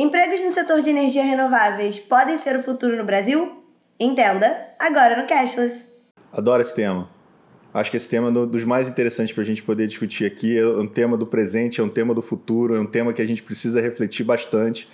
Empregos no setor de energia renováveis podem ser o futuro no Brasil? Entenda agora no Cashless. Adoro esse tema. Acho que esse tema é um dos mais interessantes para a gente poder discutir aqui. É um tema do presente, é um tema do futuro, é um tema que a gente precisa refletir bastante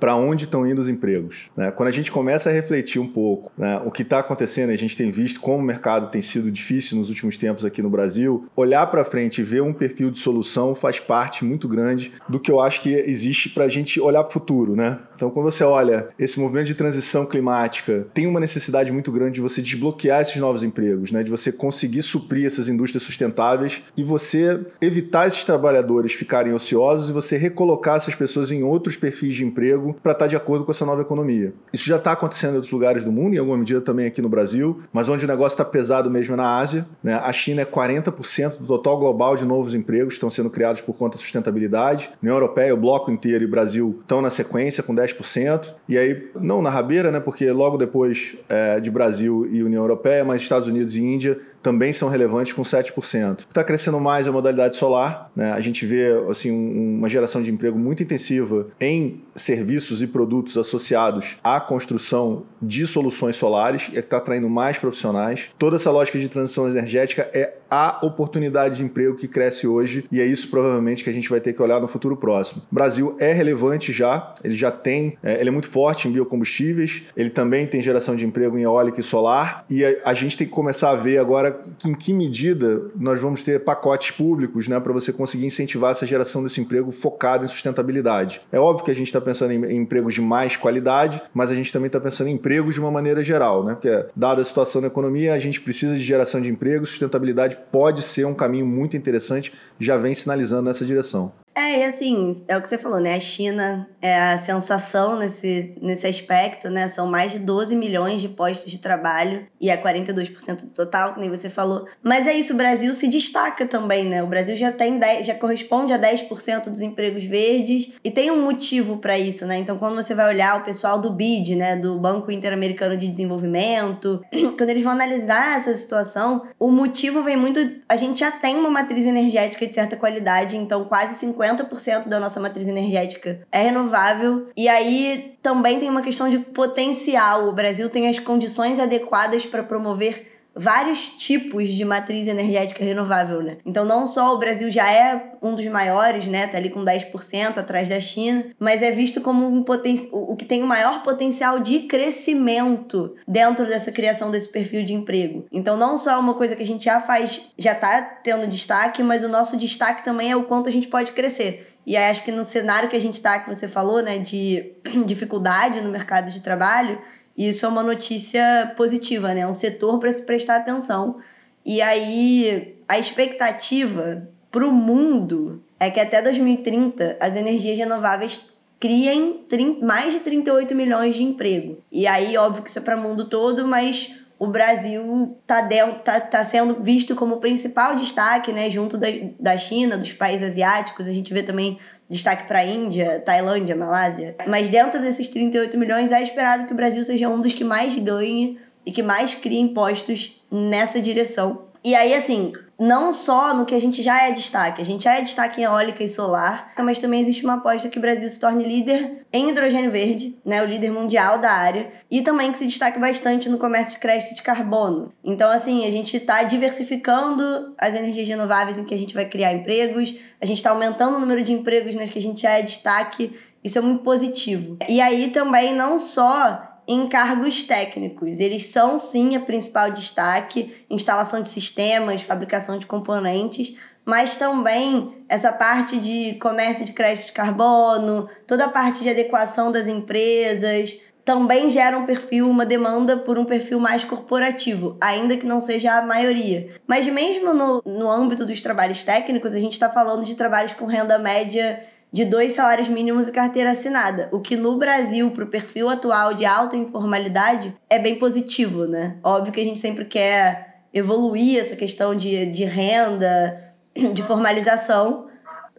para onde estão indo os empregos. Né? Quando a gente começa a refletir um pouco né, o que está acontecendo, a gente tem visto como o mercado tem sido difícil nos últimos tempos aqui no Brasil, olhar para frente e ver um perfil de solução faz parte muito grande do que eu acho que existe para a gente olhar para o futuro. Né? Então, quando você olha esse movimento de transição climática, tem uma necessidade muito grande de você desbloquear esses novos empregos, né? de você conseguir suprir essas indústrias sustentáveis e você evitar esses trabalhadores ficarem ociosos e você recolocar essas pessoas em outros perfis de emprego para estar tá de acordo com essa nova economia. Isso já está acontecendo em outros lugares do mundo, em alguma medida também aqui no Brasil, mas onde o negócio está pesado mesmo é na Ásia. Né? A China é 40% do total global de novos empregos que estão sendo criados por conta da sustentabilidade. União Europeia, o bloco inteiro e o Brasil estão na sequência com 10%. E aí, não na rabeira, né? porque logo depois é, de Brasil e União Europeia, mas Estados Unidos e Índia também são relevantes com 7%. Está crescendo mais a modalidade solar. Né? A gente vê assim, um, uma geração de emprego muito intensiva em serviços e produtos associados à construção de soluções solares é que está atraindo mais profissionais. Toda essa lógica de transição energética é a oportunidade de emprego que cresce hoje e é isso provavelmente que a gente vai ter que olhar no futuro próximo. O Brasil é relevante já, ele já tem, é, ele é muito forte em biocombustíveis, ele também tem geração de emprego em eólica e solar e a, a gente tem que começar a ver agora em que medida nós vamos ter pacotes públicos né, para você conseguir incentivar essa geração desse emprego focado em sustentabilidade. É óbvio que a gente está pensando em, empregos de mais qualidade, mas a gente também está pensando em empregos de uma maneira geral, né? Porque, dada a situação da economia, a gente precisa de geração de empregos, sustentabilidade pode ser um caminho muito interessante, já vem sinalizando nessa direção. É, e assim, é o que você falou, né? A China é a sensação nesse, nesse aspecto, né? São mais de 12 milhões de postos de trabalho e é 42% do total, que nem você falou. Mas é isso, o Brasil se destaca também, né? O Brasil já tem 10, já corresponde a 10% dos empregos verdes e tem um motivo para isso, né? Então, quando você vai olhar o pessoal do BID, né, do Banco Interamericano de Desenvolvimento, quando eles vão analisar essa situação, o motivo vem muito, a gente já tem uma matriz energética de certa qualidade, então quase 50 50% da nossa matriz energética é renovável. E aí também tem uma questão de potencial. O Brasil tem as condições adequadas para promover vários tipos de matriz energética renovável, né? Então não só o Brasil já é um dos maiores, né, tá ali com 10% atrás da China, mas é visto como um poten o que tem o maior potencial de crescimento dentro dessa criação desse perfil de emprego. Então não só é uma coisa que a gente já faz, já tá tendo destaque, mas o nosso destaque também é o quanto a gente pode crescer. E aí acho que no cenário que a gente tá, que você falou, né, de dificuldade no mercado de trabalho, isso é uma notícia positiva, né? É um setor para se prestar atenção. E aí, a expectativa para o mundo é que até 2030 as energias renováveis criem mais de 38 milhões de emprego. E aí, óbvio que isso é para o mundo todo, mas o Brasil está tá, tá sendo visto como o principal destaque, né? Junto da, da China, dos países asiáticos. A gente vê também destaque para a Índia, Tailândia, Malásia. Mas dentro desses 38 milhões, é esperado que o Brasil seja um dos que mais ganhe e que mais cria impostos nessa direção. E aí, assim, não só no que a gente já é destaque, a gente já é destaque em eólica e solar, mas também existe uma aposta que o Brasil se torne líder em hidrogênio verde, né, o líder mundial da área, e também que se destaque bastante no comércio de crédito de carbono. Então, assim, a gente está diversificando as energias renováveis em que a gente vai criar empregos, a gente está aumentando o número de empregos nas que a gente já é destaque, isso é muito positivo. E aí também não só em cargos técnicos. Eles são sim a principal destaque, instalação de sistemas, fabricação de componentes, mas também essa parte de comércio de crédito de carbono, toda a parte de adequação das empresas, também gera um perfil, uma demanda por um perfil mais corporativo, ainda que não seja a maioria. Mas mesmo no, no âmbito dos trabalhos técnicos, a gente está falando de trabalhos com renda média de dois salários mínimos e carteira assinada, o que no Brasil, para o perfil atual de alta informalidade, é bem positivo, né? Óbvio que a gente sempre quer evoluir essa questão de, de renda, de formalização.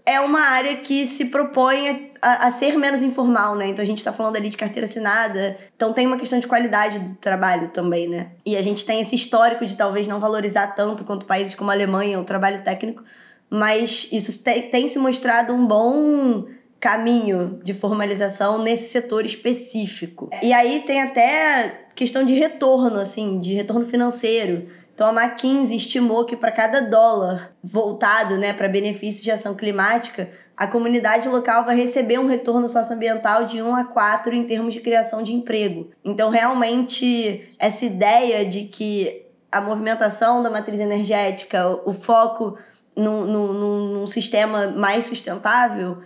É uma área que se propõe a, a ser menos informal, né? Então a gente está falando ali de carteira assinada, então tem uma questão de qualidade do trabalho também, né? E a gente tem esse histórico de talvez não valorizar tanto quanto países como a Alemanha o trabalho técnico, mas isso tem, tem se mostrado um bom caminho de formalização nesse setor específico. E aí tem até questão de retorno, assim, de retorno financeiro. Então a McKinsey estimou que para cada dólar voltado né, para benefício de ação climática, a comunidade local vai receber um retorno socioambiental de 1 a 4 em termos de criação de emprego. Então, realmente, essa ideia de que a movimentação da matriz energética, o foco num, num, num sistema mais sustentável,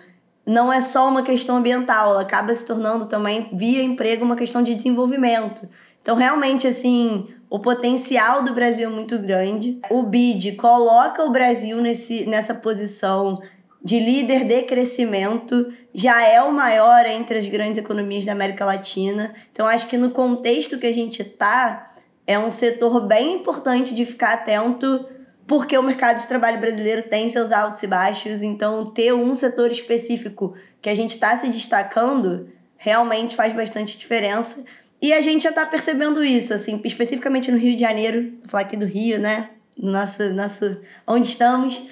não é só uma questão ambiental, ela acaba se tornando também, via emprego, uma questão de desenvolvimento. Então, realmente, assim, o potencial do Brasil é muito grande. O BID coloca o Brasil nesse, nessa posição de líder de crescimento, já é o maior entre as grandes economias da América Latina. Então, acho que no contexto que a gente está, é um setor bem importante de ficar atento, porque o mercado de trabalho brasileiro tem seus altos e baixos. Então, ter um setor específico que a gente está se destacando realmente faz bastante diferença. E a gente já está percebendo isso, assim, especificamente no Rio de Janeiro, vou falar aqui do Rio, né? Nosso, nosso, onde estamos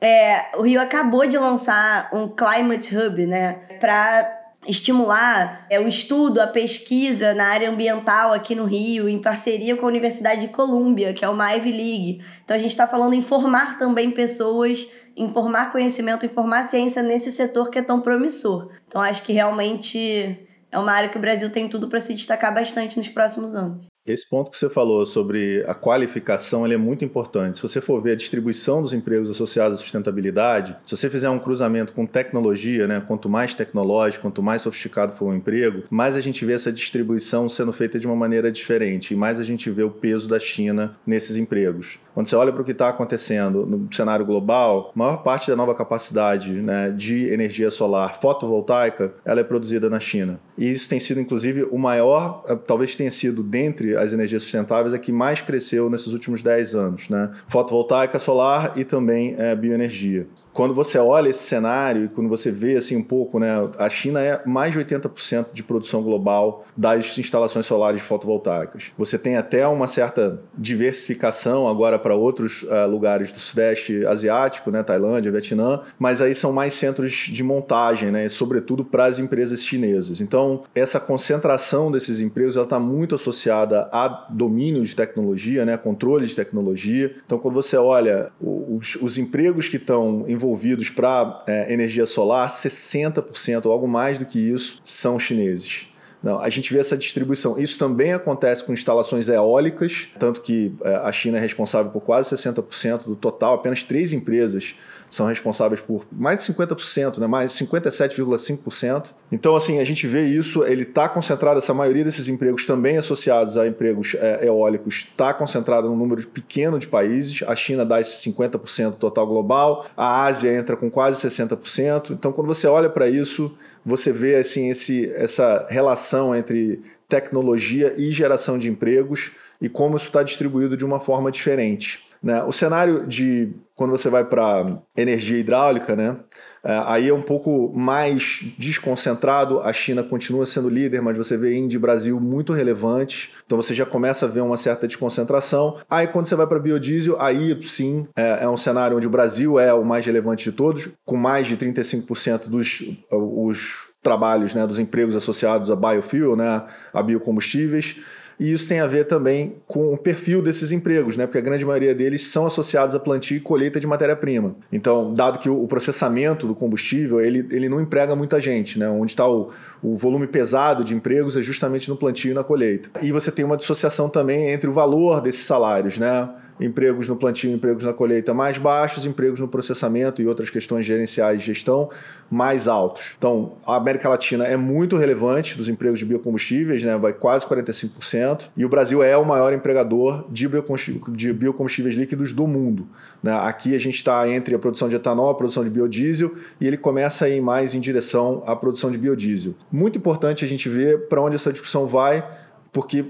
é, o Rio acabou de lançar um Climate Hub, né? Para estimular é, o estudo, a pesquisa na área ambiental aqui no Rio, em parceria com a Universidade de Colômbia, que é uma Ivy League. Então a gente está falando em formar também pessoas, em formar conhecimento, em formar ciência nesse setor que é tão promissor. Então acho que realmente é uma área que o Brasil tem tudo para se destacar bastante nos próximos anos. Esse ponto que você falou sobre a qualificação ele é muito importante. Se você for ver a distribuição dos empregos associados à sustentabilidade, se você fizer um cruzamento com tecnologia, né, quanto mais tecnológico, quanto mais sofisticado for o emprego, mais a gente vê essa distribuição sendo feita de uma maneira diferente e mais a gente vê o peso da China nesses empregos. Quando você olha para o que está acontecendo no cenário global, a maior parte da nova capacidade né, de energia solar fotovoltaica ela é produzida na China. E isso tem sido, inclusive, o maior, eh, talvez tenha sido dentre as energias sustentáveis, a que mais cresceu nesses últimos 10 anos. Né? Fotovoltaica, solar e também é, bioenergia quando você olha esse cenário e quando você vê assim um pouco, né, a China é mais de 80% de produção global das instalações solares fotovoltaicas. Você tem até uma certa diversificação agora para outros uh, lugares do sudeste asiático, né, Tailândia, Vietnã, mas aí são mais centros de montagem, né, sobretudo para as empresas chinesas. Então, essa concentração desses empregos está muito associada a domínio de tecnologia, né, controle de tecnologia. Então, quando você olha os, os empregos que estão envolvidos envolvidos para é, energia solar, 60% ou algo mais do que isso são chineses. Não, a gente vê essa distribuição. Isso também acontece com instalações eólicas, tanto que é, a China é responsável por quase 60% do total, apenas três empresas são responsáveis por mais de 50%, né? mais 57,5%. Então, assim, a gente vê isso, ele está concentrado, essa maioria desses empregos também associados a empregos é, eólicos, está concentrado num número pequeno de países. A China dá esse 50% total global, a Ásia entra com quase 60%. Então, quando você olha para isso, você vê assim, esse, essa relação entre tecnologia e geração de empregos e como isso está distribuído de uma forma diferente. Né? O cenário de quando você vai para energia hidráulica, né? É, aí é um pouco mais desconcentrado. A China continua sendo líder, mas você vê Índia e Brasil muito relevantes. Então você já começa a ver uma certa desconcentração. Aí quando você vai para biodiesel, aí sim é, é, um cenário onde o Brasil é o mais relevante de todos, com mais de 35% dos os trabalhos, né, dos empregos associados a biofuel, né, a biocombustíveis. E isso tem a ver também com o perfil desses empregos, né? Porque a grande maioria deles são associados a plantio e colheita de matéria-prima. Então, dado que o processamento do combustível, ele, ele não emprega muita gente, né? Onde está o, o volume pesado de empregos é justamente no plantio e na colheita. E você tem uma dissociação também entre o valor desses salários, né? Empregos no plantio, empregos na colheita mais baixos, empregos no processamento e outras questões gerenciais de gestão mais altos. Então, a América Latina é muito relevante dos empregos de biocombustíveis, né? vai quase 45%, e o Brasil é o maior empregador de biocombustíveis, líquidos do mundo. Né? Aqui a gente está entre a produção de etanol, a produção de biodiesel, e ele começa a ir mais em direção à produção de biodiesel. Muito importante a gente ver para onde essa discussão vai, porque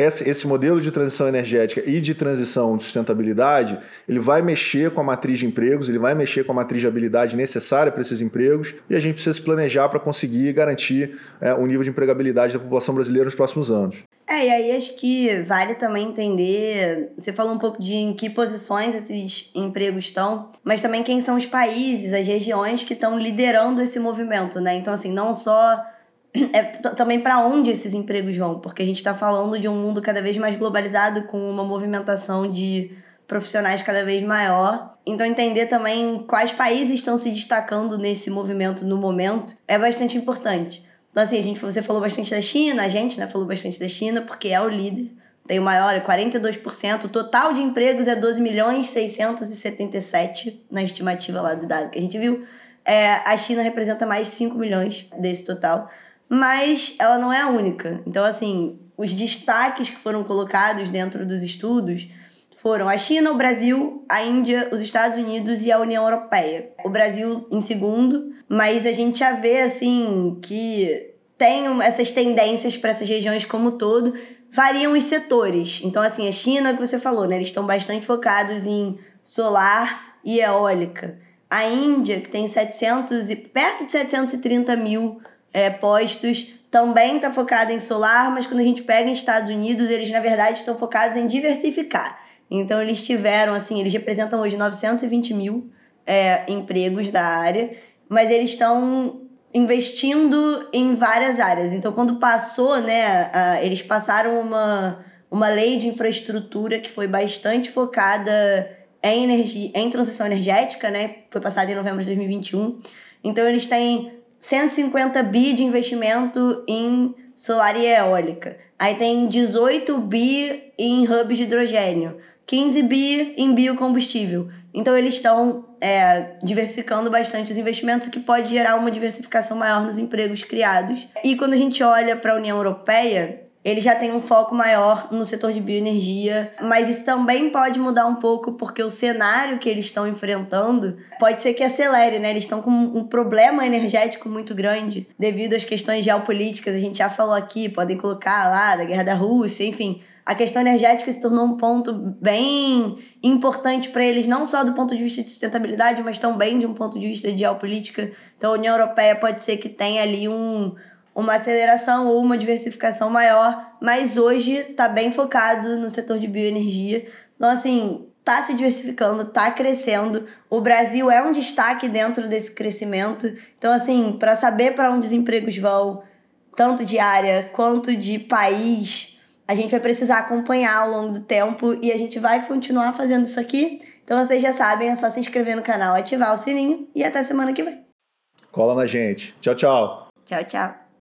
esse modelo de transição energética e de transição de sustentabilidade, ele vai mexer com a matriz de empregos, ele vai mexer com a matriz de habilidade necessária para esses empregos e a gente precisa se planejar para conseguir garantir é, o nível de empregabilidade da população brasileira nos próximos anos. É, e aí acho que vale também entender. Você falou um pouco de em que posições esses empregos estão, mas também quem são os países, as regiões que estão liderando esse movimento, né? Então, assim, não só. É também para onde esses empregos vão, porque a gente está falando de um mundo cada vez mais globalizado, com uma movimentação de profissionais cada vez maior. Então, entender também quais países estão se destacando nesse movimento no momento é bastante importante. Então, assim, a gente, você falou bastante da China, a gente né, falou bastante da China, porque é o líder. Tem o maior, é 42%. O total de empregos é 12 milhões 677 na estimativa lá do dado que a gente viu. É, a China representa mais 5 milhões desse total. Mas ela não é a única. Então, assim, os destaques que foram colocados dentro dos estudos foram a China, o Brasil, a Índia, os Estados Unidos e a União Europeia. O Brasil em segundo, mas a gente já vê assim que tem essas tendências para essas regiões como um todo, variam os setores. Então assim, a China que você falou, né, eles estão bastante focados em solar e eólica. A Índia, que tem 700 e perto de 730 mil é, postos, também está focada em solar, mas quando a gente pega em Estados Unidos, eles na verdade estão focados em diversificar. Então, eles tiveram, assim, eles representam hoje 920 mil é, empregos da área, mas eles estão investindo em várias áreas. Então, quando passou, né, a, eles passaram uma, uma lei de infraestrutura que foi bastante focada em, energia, em transição energética, né? Foi passada em novembro de 2021. Então, eles têm 150 bi de investimento em solar e eólica. Aí tem 18 bi em hubs de hidrogênio. 15 bi em biocombustível. Então eles estão é, diversificando bastante os investimentos, o que pode gerar uma diversificação maior nos empregos criados. E quando a gente olha para a União Europeia, ele já tem um foco maior no setor de bioenergia, mas isso também pode mudar um pouco porque o cenário que eles estão enfrentando pode ser que acelere, né? Eles estão com um problema energético muito grande devido às questões geopolíticas, a gente já falou aqui, podem colocar lá da guerra da Rússia, enfim, a questão energética se tornou um ponto bem importante para eles, não só do ponto de vista de sustentabilidade, mas também de um ponto de vista de geopolítica. Então, a União Europeia pode ser que tenha ali um, uma aceleração ou uma diversificação maior, mas hoje está bem focado no setor de bioenergia. Então, assim, está se diversificando, está crescendo. O Brasil é um destaque dentro desse crescimento. Então, assim, para saber para onde os empregos vão, tanto de área quanto de país, a gente vai precisar acompanhar ao longo do tempo e a gente vai continuar fazendo isso aqui. Então vocês já sabem, é só se inscrever no canal, ativar o sininho e até semana que vem. Cola na gente. Tchau, tchau. Tchau, tchau.